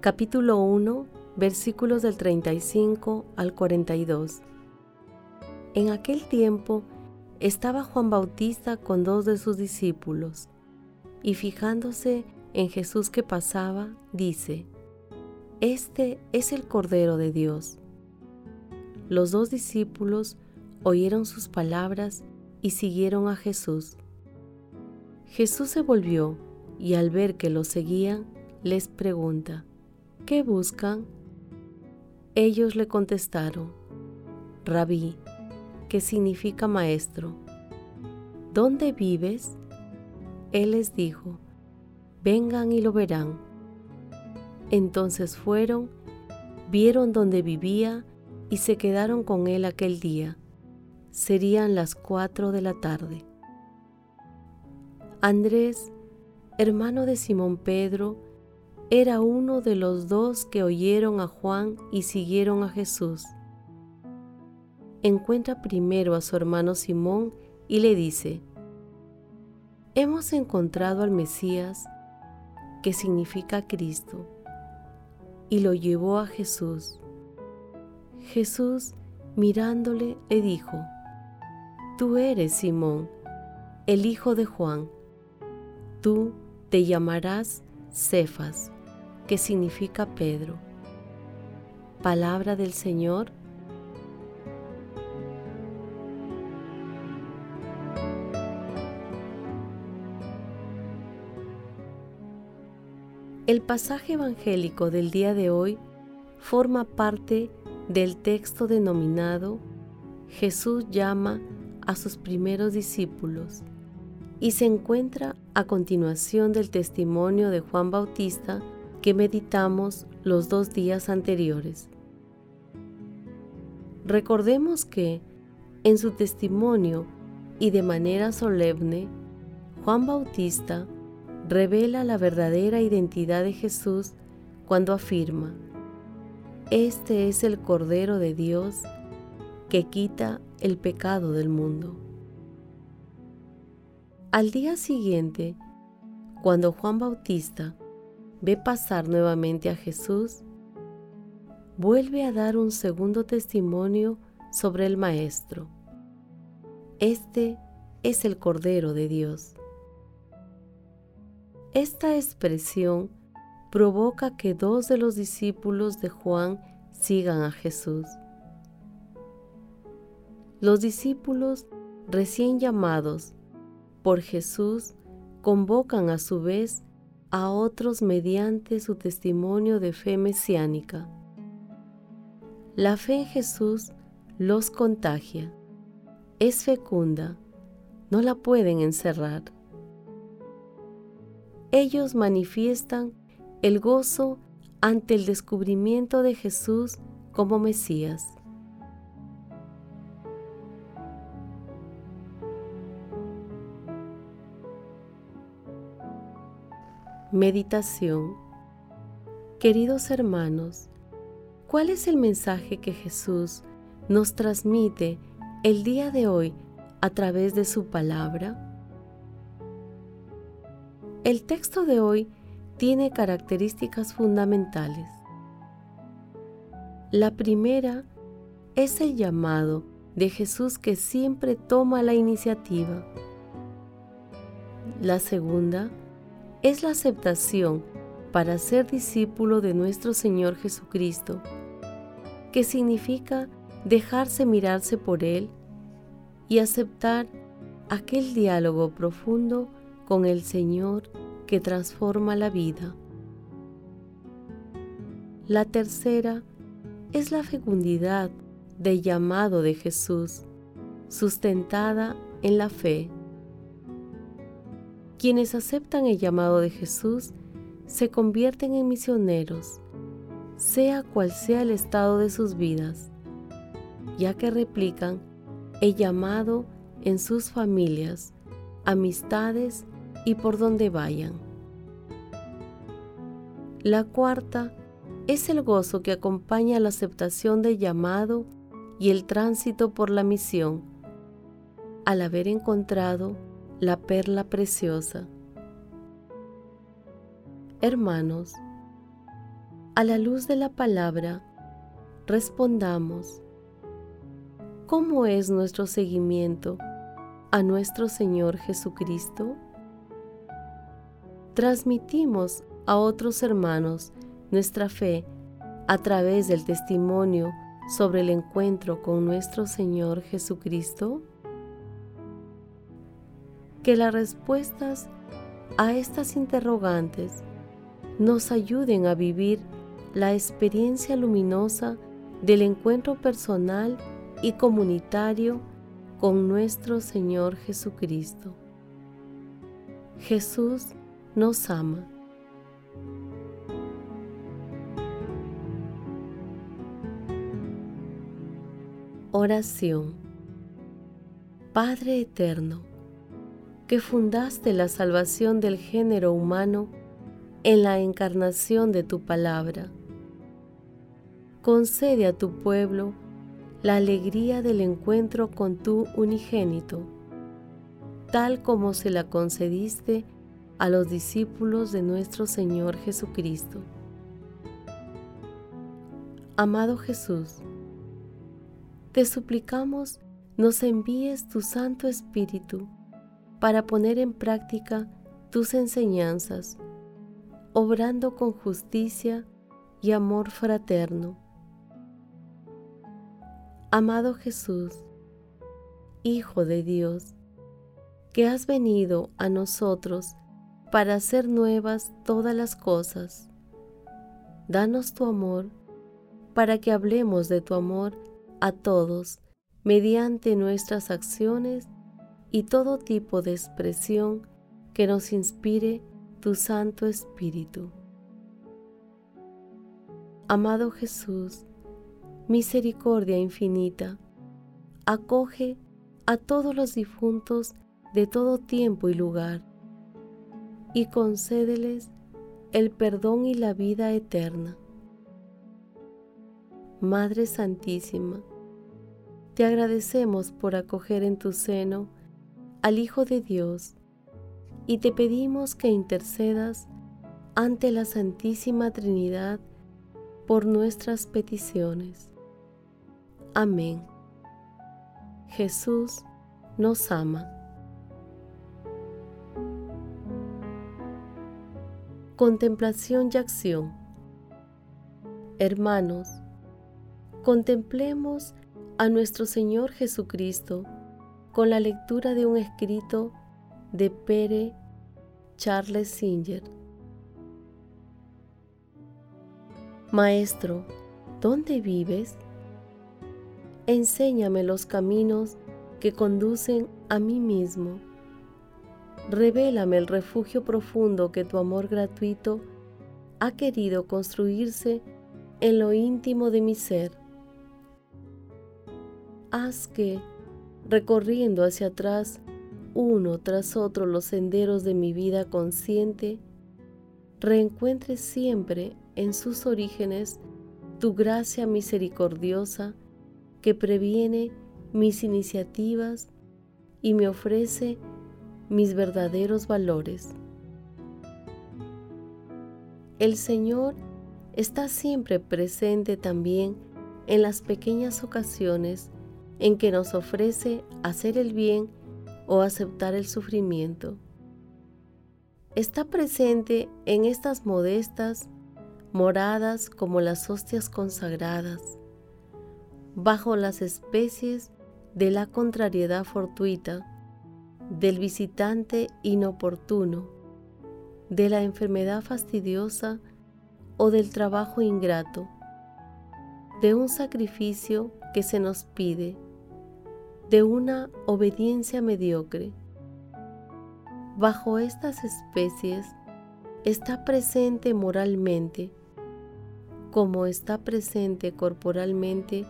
capítulo 1, versículos del 35 al 42. En aquel tiempo estaba Juan Bautista con dos de sus discípulos, y fijándose en Jesús que pasaba, dice, Este es el Cordero de Dios. Los dos discípulos oyeron sus palabras y siguieron a Jesús. Jesús se volvió y al ver que lo seguían, les pregunta, ¿qué buscan? Ellos le contestaron, Rabí, que significa maestro, ¿dónde vives? Él les dijo, vengan y lo verán. Entonces fueron, vieron dónde vivía y se quedaron con él aquel día. Serían las cuatro de la tarde. Andrés, hermano de Simón Pedro, era uno de los dos que oyeron a Juan y siguieron a Jesús. Encuentra primero a su hermano Simón y le dice, Hemos encontrado al Mesías, que significa Cristo, y lo llevó a Jesús. Jesús, mirándole, le dijo, Tú eres Simón, el hijo de Juan Tú te llamarás Cefas, que significa Pedro. Palabra del Señor. El pasaje evangélico del día de hoy forma parte del texto denominado Jesús llama a sus primeros discípulos y se encuentra a continuación del testimonio de Juan Bautista que meditamos los dos días anteriores. Recordemos que, en su testimonio y de manera solemne, Juan Bautista revela la verdadera identidad de Jesús cuando afirma, Este es el Cordero de Dios que quita el pecado del mundo. Al día siguiente, cuando Juan Bautista ve pasar nuevamente a Jesús, vuelve a dar un segundo testimonio sobre el Maestro. Este es el Cordero de Dios. Esta expresión provoca que dos de los discípulos de Juan sigan a Jesús. Los discípulos recién llamados por Jesús convocan a su vez a otros mediante su testimonio de fe mesiánica. La fe en Jesús los contagia, es fecunda, no la pueden encerrar. Ellos manifiestan el gozo ante el descubrimiento de Jesús como Mesías. Meditación Queridos hermanos, ¿cuál es el mensaje que Jesús nos transmite el día de hoy a través de su palabra? El texto de hoy tiene características fundamentales. La primera es el llamado de Jesús que siempre toma la iniciativa. La segunda es la aceptación para ser discípulo de nuestro Señor Jesucristo, que significa dejarse mirarse por Él y aceptar aquel diálogo profundo con el Señor que transforma la vida. La tercera es la fecundidad del llamado de Jesús, sustentada en la fe. Quienes aceptan el llamado de Jesús se convierten en misioneros, sea cual sea el estado de sus vidas, ya que replican el llamado en sus familias, amistades y por donde vayan. La cuarta es el gozo que acompaña la aceptación del llamado y el tránsito por la misión, al haber encontrado la perla preciosa. Hermanos, a la luz de la palabra, respondamos, ¿cómo es nuestro seguimiento a nuestro Señor Jesucristo? Transmitimos a otros hermanos nuestra fe a través del testimonio sobre el encuentro con nuestro Señor Jesucristo? Que las respuestas a estas interrogantes nos ayuden a vivir la experiencia luminosa del encuentro personal y comunitario con nuestro Señor Jesucristo. Jesús nos ama. Oración Padre Eterno, que fundaste la salvación del género humano en la encarnación de tu palabra. Concede a tu pueblo la alegría del encuentro con tu unigénito, tal como se la concediste a los discípulos de nuestro Señor Jesucristo. Amado Jesús, te suplicamos nos envíes tu Santo Espíritu para poner en práctica tus enseñanzas, obrando con justicia y amor fraterno. Amado Jesús, Hijo de Dios, que has venido a nosotros para hacer nuevas todas las cosas, danos tu amor para que hablemos de tu amor a todos mediante nuestras acciones y todo tipo de expresión que nos inspire tu Santo Espíritu. Amado Jesús, misericordia infinita, acoge a todos los difuntos de todo tiempo y lugar y concédeles el perdón y la vida eterna. Madre Santísima, te agradecemos por acoger en tu seno al Hijo de Dios y te pedimos que intercedas ante la Santísima Trinidad por nuestras peticiones. Amén. Jesús nos ama. Contemplación y acción. Hermanos, contemplemos a nuestro Señor Jesucristo con la lectura de un escrito de Pere Charles Singer. Maestro, ¿dónde vives? Enséñame los caminos que conducen a mí mismo. Revélame el refugio profundo que tu amor gratuito ha querido construirse en lo íntimo de mi ser. Haz que, recorriendo hacia atrás uno tras otro los senderos de mi vida consciente, reencuentre siempre en sus orígenes tu gracia misericordiosa que previene mis iniciativas y me ofrece mis verdaderos valores. El Señor está siempre presente también en las pequeñas ocasiones en que nos ofrece hacer el bien o aceptar el sufrimiento. está presente en estas modestas moradas como las hostias consagradas, bajo las especies de la contrariedad fortuita, del visitante inoportuno, de la enfermedad fastidiosa o del trabajo ingrato, de un sacrificio que se nos pide, de una obediencia mediocre. Bajo estas especies está presente moralmente, como está presente corporalmente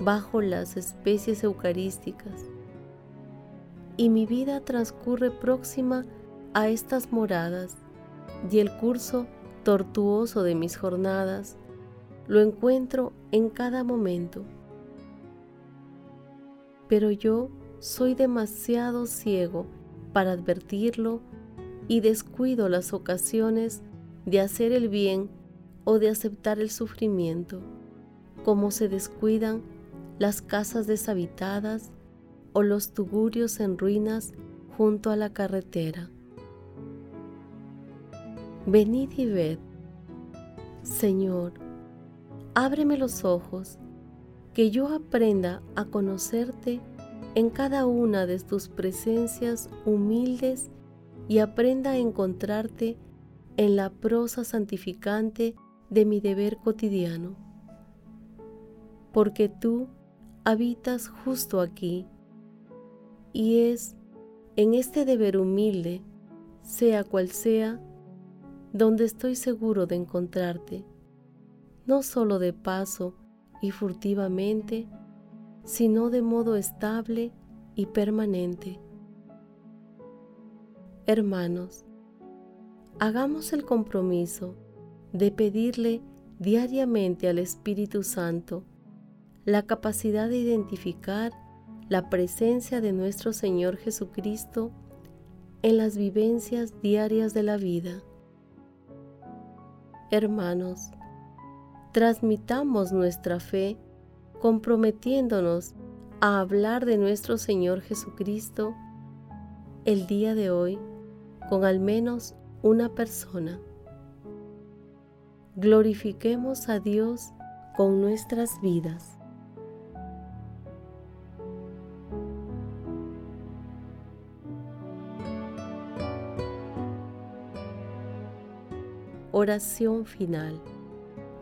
bajo las especies eucarísticas. Y mi vida transcurre próxima a estas moradas y el curso tortuoso de mis jornadas lo encuentro en cada momento. Pero yo soy demasiado ciego para advertirlo y descuido las ocasiones de hacer el bien o de aceptar el sufrimiento, como se descuidan las casas deshabitadas o los tugurios en ruinas junto a la carretera. Venid y ved, Señor, ábreme los ojos, que yo aprenda a conocerte en cada una de tus presencias humildes y aprenda a encontrarte en la prosa santificante de mi deber cotidiano. Porque tú habitas justo aquí y es en este deber humilde, sea cual sea, donde estoy seguro de encontrarte, no solo de paso y furtivamente, sino de modo estable y permanente. Hermanos, hagamos el compromiso de pedirle diariamente al Espíritu Santo la capacidad de identificar la presencia de nuestro Señor Jesucristo en las vivencias diarias de la vida. Hermanos, transmitamos nuestra fe comprometiéndonos a hablar de nuestro Señor Jesucristo el día de hoy con al menos una persona. Glorifiquemos a Dios con nuestras vidas. Oración final.